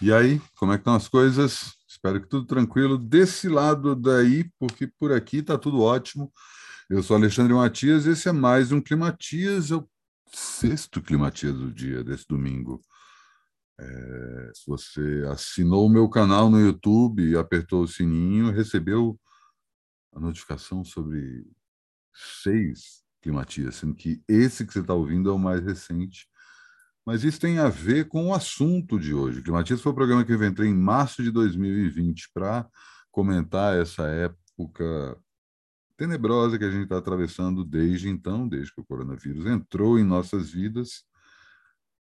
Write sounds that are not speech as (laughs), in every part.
E aí, como é que estão as coisas? Espero que tudo tranquilo. Desse lado daí, porque por aqui está tudo ótimo. Eu sou Alexandre Matias, esse é mais um Climatias, é o sexto Climatias do dia, desse domingo. É, se você assinou o meu canal no YouTube e apertou o sininho, recebeu a notificação sobre seis Climatias, sendo que esse que você está ouvindo é o mais recente mas isso tem a ver com o assunto de hoje. Climatismo foi o programa que eu entrei em março de 2020 para comentar essa época tenebrosa que a gente está atravessando desde então, desde que o coronavírus entrou em nossas vidas.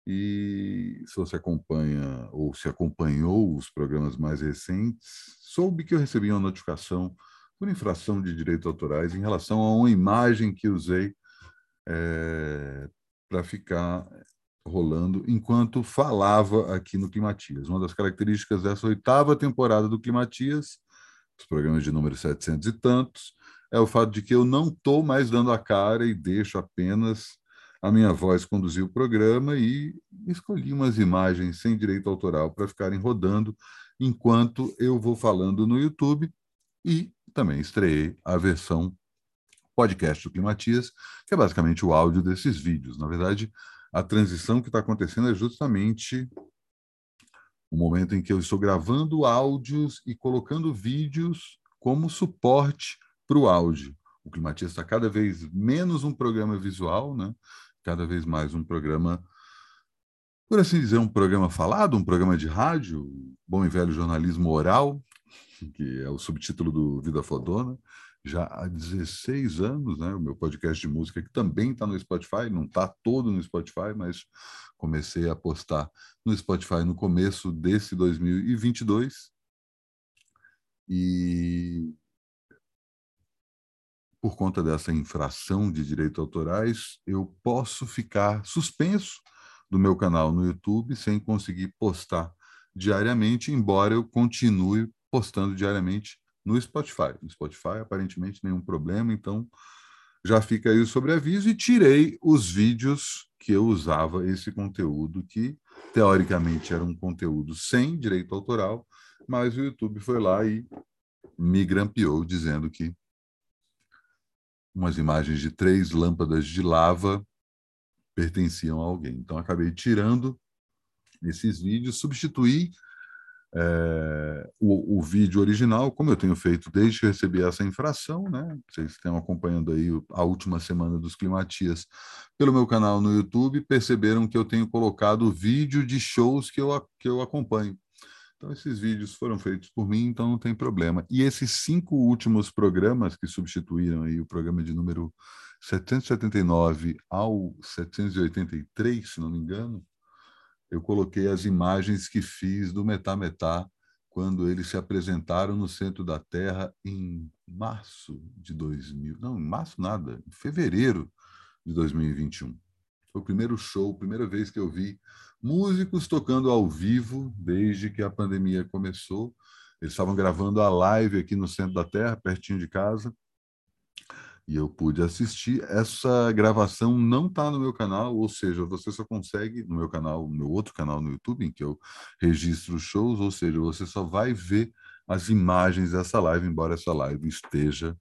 E se você acompanha ou se acompanhou os programas mais recentes, soube que eu recebi uma notificação por infração de direitos autorais em relação a uma imagem que usei é, para ficar rolando enquanto falava aqui no Climatias. Uma das características dessa oitava temporada do Climatias, os programas de número 700 e tantos, é o fato de que eu não estou mais dando a cara e deixo apenas a minha voz conduzir o programa e escolhi umas imagens sem direito autoral para ficarem rodando enquanto eu vou falando no YouTube e também estreiei a versão podcast do Climatias, que é basicamente o áudio desses vídeos. Na verdade, a transição que está acontecendo é justamente o momento em que eu estou gravando áudios e colocando vídeos como suporte para o áudio. O Climatias está cada vez menos um programa visual, né? cada vez mais um programa, por assim dizer, um programa falado, um programa de rádio, bom e velho jornalismo oral, que é o subtítulo do Vida Fodona já há 16 anos, né? O meu podcast de música que também está no Spotify, não está todo no Spotify, mas comecei a postar no Spotify no começo desse 2022. E por conta dessa infração de direitos autorais, eu posso ficar suspenso do meu canal no YouTube sem conseguir postar diariamente, embora eu continue postando diariamente no Spotify. No Spotify, aparentemente, nenhum problema, então já fica aí o sobreaviso e tirei os vídeos que eu usava esse conteúdo, que teoricamente era um conteúdo sem direito autoral, mas o YouTube foi lá e me grampeou dizendo que umas imagens de três lâmpadas de lava pertenciam a alguém. Então acabei tirando esses vídeos, substituí é, o, o, vídeo original, como eu tenho feito desde que recebi essa infração, né? Vocês estão acompanhando aí a última semana dos Climatias pelo meu canal no YouTube, perceberam que eu tenho colocado vídeo de shows que eu, que eu acompanho. Então, esses vídeos foram feitos por mim, então não tem problema. E esses cinco últimos programas que substituíram aí o programa de número 779 ao 783, se não me engano, eu coloquei as imagens que fiz do Metá Metá quando eles se apresentaram no centro da Terra em março de 2000. Não, em março nada, em fevereiro de 2021. Foi o primeiro show, primeira vez que eu vi músicos tocando ao vivo desde que a pandemia começou. Eles estavam gravando a live aqui no centro da Terra, pertinho de casa e eu pude assistir. Essa gravação não está no meu canal, ou seja, você só consegue no meu canal, no meu outro canal no YouTube, em que eu registro shows, ou seja, você só vai ver as imagens dessa live, embora essa live esteja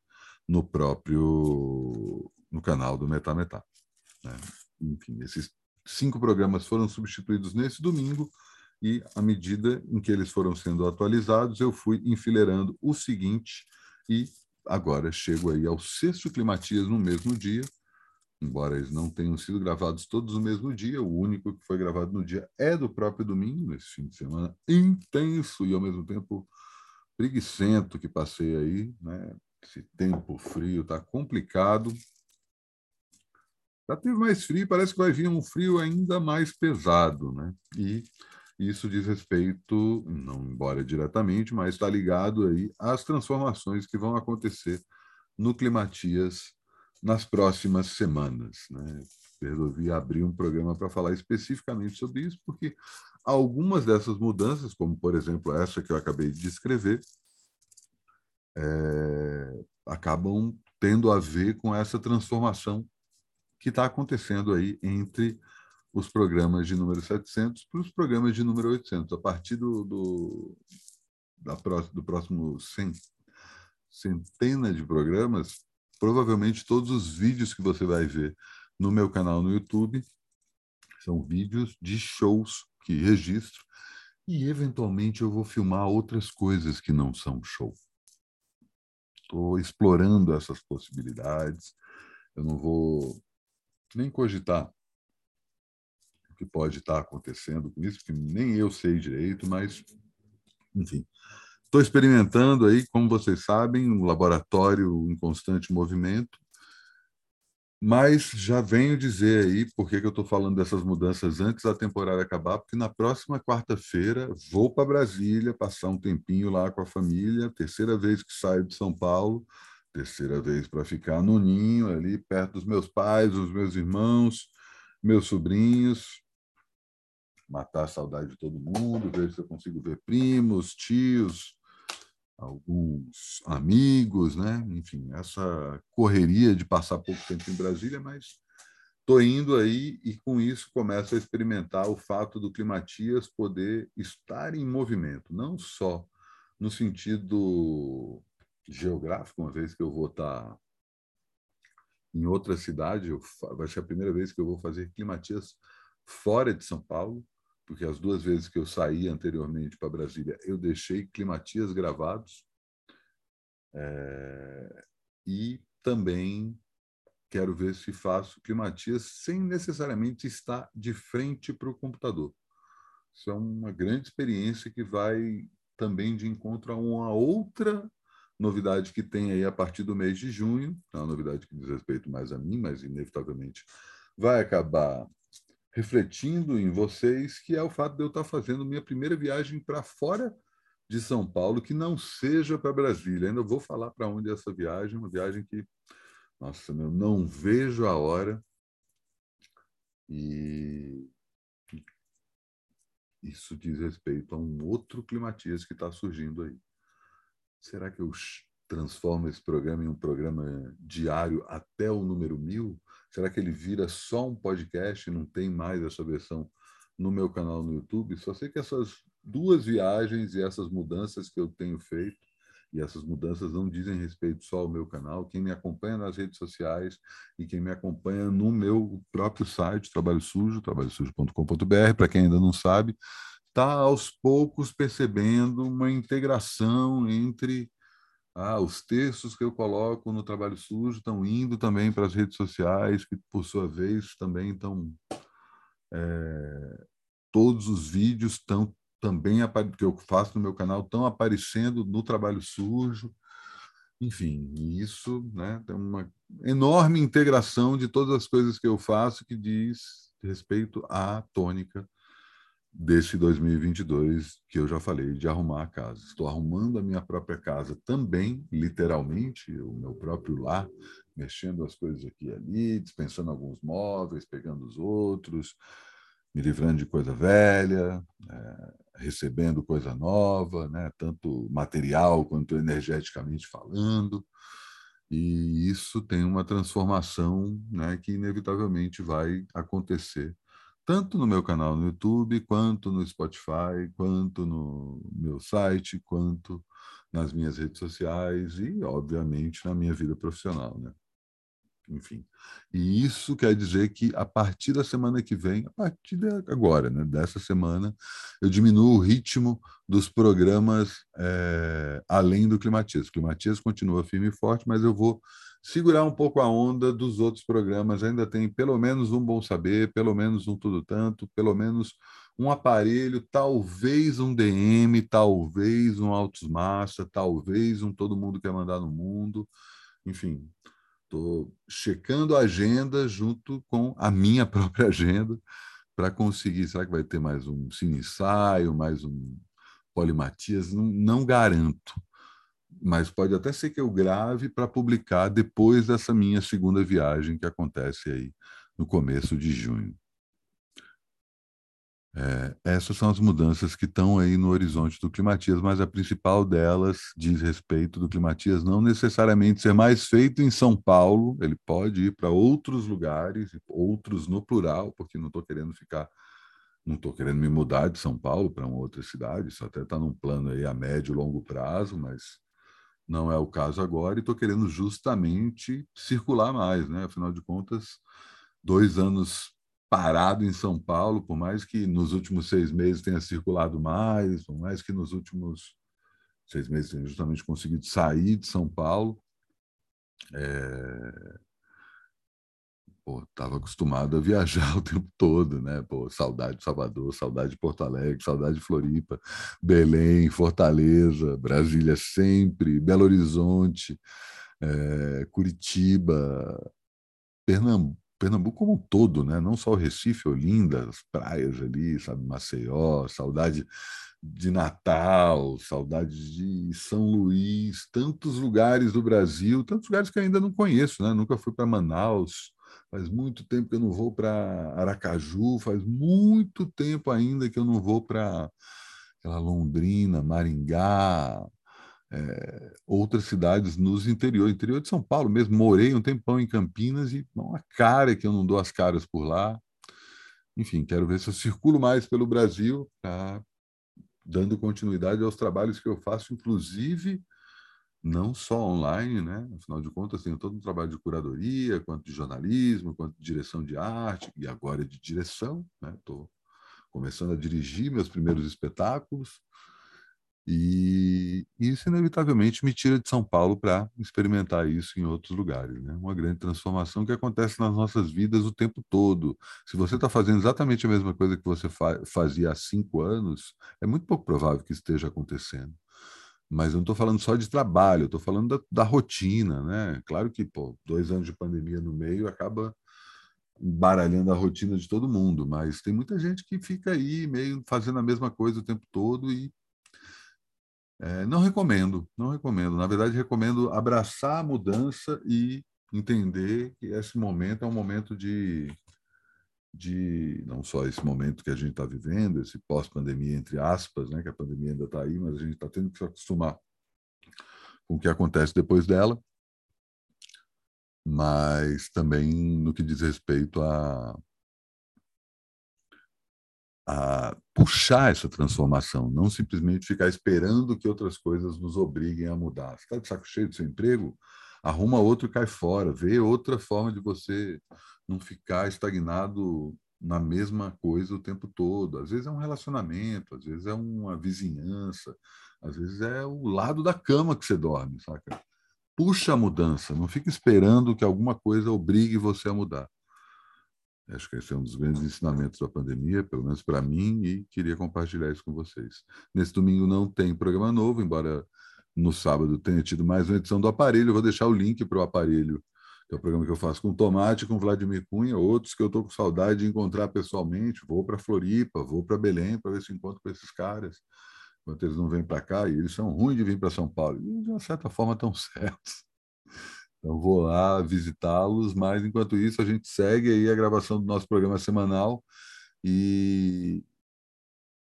no próprio no canal do Metá Metá. Né? Enfim, esses cinco programas foram substituídos nesse domingo e à medida em que eles foram sendo atualizados, eu fui enfileirando o seguinte e agora chego aí ao sexto Climatias no mesmo dia, embora eles não tenham sido gravados todos no mesmo dia, o único que foi gravado no dia é do próprio domingo, nesse fim de semana intenso e ao mesmo tempo preguiçento que passei aí, né? Esse tempo frio está complicado. Já teve mais frio, parece que vai vir um frio ainda mais pesado, né? E isso diz respeito, não embora diretamente, mas está ligado aí às transformações que vão acontecer no Climatias nas próximas semanas. Né? Resolvi abrir um programa para falar especificamente sobre isso, porque algumas dessas mudanças, como por exemplo essa que eu acabei de descrever, é, acabam tendo a ver com essa transformação que está acontecendo aí entre os programas de número 700 para os programas de número 800. A partir do, do, da próximo, do próximo centena de programas, provavelmente todos os vídeos que você vai ver no meu canal no YouTube são vídeos de shows que registro e, eventualmente, eu vou filmar outras coisas que não são show. Estou explorando essas possibilidades. Eu não vou nem cogitar o que pode estar acontecendo com isso, porque nem eu sei direito, mas, enfim. Estou experimentando aí, como vocês sabem, um laboratório em constante movimento, mas já venho dizer aí por que, que eu estou falando dessas mudanças antes da temporada acabar, porque na próxima quarta-feira vou para Brasília passar um tempinho lá com a família, terceira vez que saio de São Paulo, terceira vez para ficar no ninho ali perto dos meus pais, dos meus irmãos, meus sobrinhos, matar a saudade de todo mundo, ver se eu consigo ver primos, tios, alguns amigos, né? Enfim, essa correria de passar pouco tempo em Brasília, mas estou indo aí e com isso começo a experimentar o fato do Climatias poder estar em movimento, não só no sentido geográfico, uma vez que eu vou estar em outra cidade, eu, vai ser a primeira vez que eu vou fazer Climatias fora de São Paulo, porque as duas vezes que eu saí anteriormente para Brasília, eu deixei climatias gravados. É, e também quero ver se faço climatias sem necessariamente estar de frente para o computador. Isso é uma grande experiência que vai também de encontro a uma outra novidade que tem aí a partir do mês de junho, é uma novidade que diz respeito mais a mim, mas inevitavelmente vai acabar refletindo em vocês, que é o fato de eu estar fazendo minha primeira viagem para fora de São Paulo, que não seja para Brasília. Ainda vou falar para onde é essa viagem, uma viagem que, nossa, eu não vejo a hora. E isso diz respeito a um outro climatias que está surgindo aí. Será que eu transformo esse programa em um programa diário até o número mil? Será que ele vira só um podcast e não tem mais essa versão no meu canal no YouTube? Só sei que essas duas viagens e essas mudanças que eu tenho feito, e essas mudanças não dizem respeito só ao meu canal, quem me acompanha nas redes sociais e quem me acompanha no meu próprio site, Trabalho Sujo, trabalhosujo.com.br, para quem ainda não sabe, está aos poucos percebendo uma integração entre ah, os textos que eu coloco no trabalho sujo estão indo também para as redes sociais, que por sua vez também estão. É, todos os vídeos estão também que eu faço no meu canal estão aparecendo no trabalho sujo. Enfim, isso né, tem uma enorme integração de todas as coisas que eu faço que diz respeito à tônica desse 2022 que eu já falei de arrumar a casa. Estou arrumando a minha própria casa também, literalmente, o meu próprio lar, mexendo as coisas aqui e ali, dispensando alguns móveis, pegando os outros, me livrando de coisa velha, é, recebendo coisa nova, né? tanto material quanto energeticamente falando. E isso tem uma transformação né, que inevitavelmente vai acontecer tanto no meu canal no YouTube, quanto no Spotify, quanto no meu site, quanto nas minhas redes sociais e, obviamente, na minha vida profissional, né? Enfim. E isso quer dizer que a partir da semana que vem, a partir de agora, né, dessa semana, eu diminuo o ritmo dos programas é, além do Climatias. O Climatias continua firme e forte, mas eu vou segurar um pouco a onda dos outros programas. Ainda tem pelo menos um Bom Saber, pelo menos um Tudo Tanto, pelo menos um aparelho, talvez um DM, talvez um Altos Massa, talvez um Todo Mundo Quer Mandar no Mundo. Enfim, estou checando a agenda junto com a minha (laughs) própria agenda para conseguir. Será que vai ter mais um cine ensaio, mais um Polimatias? Não, não garanto mas pode até ser que eu grave para publicar depois dessa minha segunda viagem que acontece aí no começo de junho. É, essas são as mudanças que estão aí no horizonte do Climatias, mas a principal delas diz respeito do Climatias não necessariamente ser mais feito em São Paulo, ele pode ir para outros lugares, outros no plural, porque não estou querendo ficar, não estou querendo me mudar de São Paulo para uma outra cidade, isso até está num plano aí a médio e longo prazo, mas não é o caso agora, e estou querendo justamente circular mais, né? Afinal de contas, dois anos parado em São Paulo, por mais que nos últimos seis meses tenha circulado mais, por mais que nos últimos seis meses tenha justamente conseguido sair de São Paulo. É... estava acostumado a viajar (laughs) o tempo todo, né? Pô, saudade de Salvador, saudade de Porto Alegre, saudade de Floripa, Belém, Fortaleza, Brasília sempre, Belo Horizonte, é... Curitiba, Pernambuco Pernambuco como um todo, né? não só o Recife, Olinda, as praias ali, sabe, Maceió, saudade de Natal, saudade de São Luís, tantos lugares do Brasil, tantos lugares que ainda não conheço, né? Nunca fui para Manaus, faz muito tempo que eu não vou para Aracaju, faz muito tempo ainda que eu não vou para Londrina, Maringá, é, outras cidades nos interior, interior de São Paulo mesmo. Morei um tempão em Campinas e uma cara que eu não dou as caras por lá. Enfim, quero ver se eu circulo mais pelo Brasil, tá? dando continuidade aos trabalhos que eu faço, inclusive não só online, né? Afinal de contas, tenho todo um trabalho de curadoria, quanto de jornalismo, quanto de direção de arte e agora de direção, né? Estou começando a dirigir meus primeiros espetáculos. E isso, inevitavelmente, me tira de São Paulo para experimentar isso em outros lugares. Né? Uma grande transformação que acontece nas nossas vidas o tempo todo. Se você está fazendo exatamente a mesma coisa que você fa fazia há cinco anos, é muito pouco provável que esteja acontecendo. Mas eu não estou falando só de trabalho, estou falando da, da, rotina. Né? Claro que pô, dois anos de pandemia no meio acaba baralhando a rotina de todo mundo, mas tem muita gente que fica aí meio fazendo a mesma coisa o tempo todo e é, não recomendo, não recomendo. Na verdade, recomendo abraçar a mudança e entender que esse momento é um momento de, de não só esse momento que a gente está vivendo, esse pós-pandemia, entre aspas, né, que a pandemia ainda está aí, mas a gente está tendo que se acostumar com o que acontece depois dela, mas também no que diz respeito a a puxar essa transformação, não simplesmente ficar esperando que outras coisas nos obriguem a mudar. Você está de saco cheio do seu emprego? Arruma outro e cai fora. Vê outra forma de você não ficar estagnado na mesma coisa o tempo todo. Às vezes é um relacionamento, às vezes é uma vizinhança, às vezes é o lado da cama que você dorme, saca? Puxa a mudança, não fique esperando que alguma coisa obrigue você a mudar. Acho que esse é um dos grandes ensinamentos da pandemia, pelo menos para mim, e queria compartilhar isso com vocês. Nesse domingo não tem programa novo, embora no sábado tenha tido mais uma edição do Aparelho. Vou deixar o link para o Aparelho, que é o programa que eu faço com o Tomate, com o Vladimir Cunha, outros que eu estou com saudade de encontrar pessoalmente. Vou para Floripa, vou para Belém para ver se encontro com esses caras, enquanto eles não vêm para cá, e eles são ruins de vir para São Paulo. E, de uma certa forma, estão (laughs) certos. Então vou lá visitá-los, mas enquanto isso a gente segue aí a gravação do nosso programa semanal e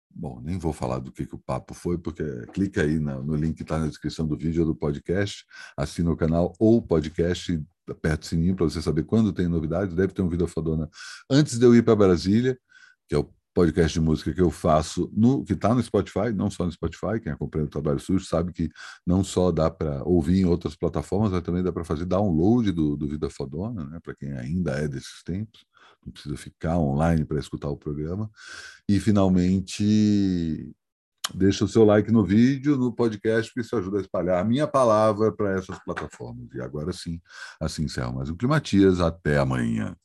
bom, nem vou falar do que, que o papo foi, porque clica aí no link que está na descrição do vídeo ou do podcast, assina o canal ou podcast, aperta o sininho para você saber quando tem novidades. Deve ter um vídeo fodona antes de eu ir para Brasília, que é o podcast de música que eu faço, no, que está no Spotify, não só no Spotify, quem acompanha o Trabalho Sujo sabe que não só dá para ouvir em outras plataformas, mas também dá para fazer download do, do Vida Fodona, né, para quem ainda é desses tempos, não precisa ficar online para escutar o programa. E, finalmente, deixa o seu like no vídeo, no podcast, porque isso ajuda a espalhar a minha palavra para essas plataformas. E agora sim, assim encerro mais um Climatias. Até amanhã.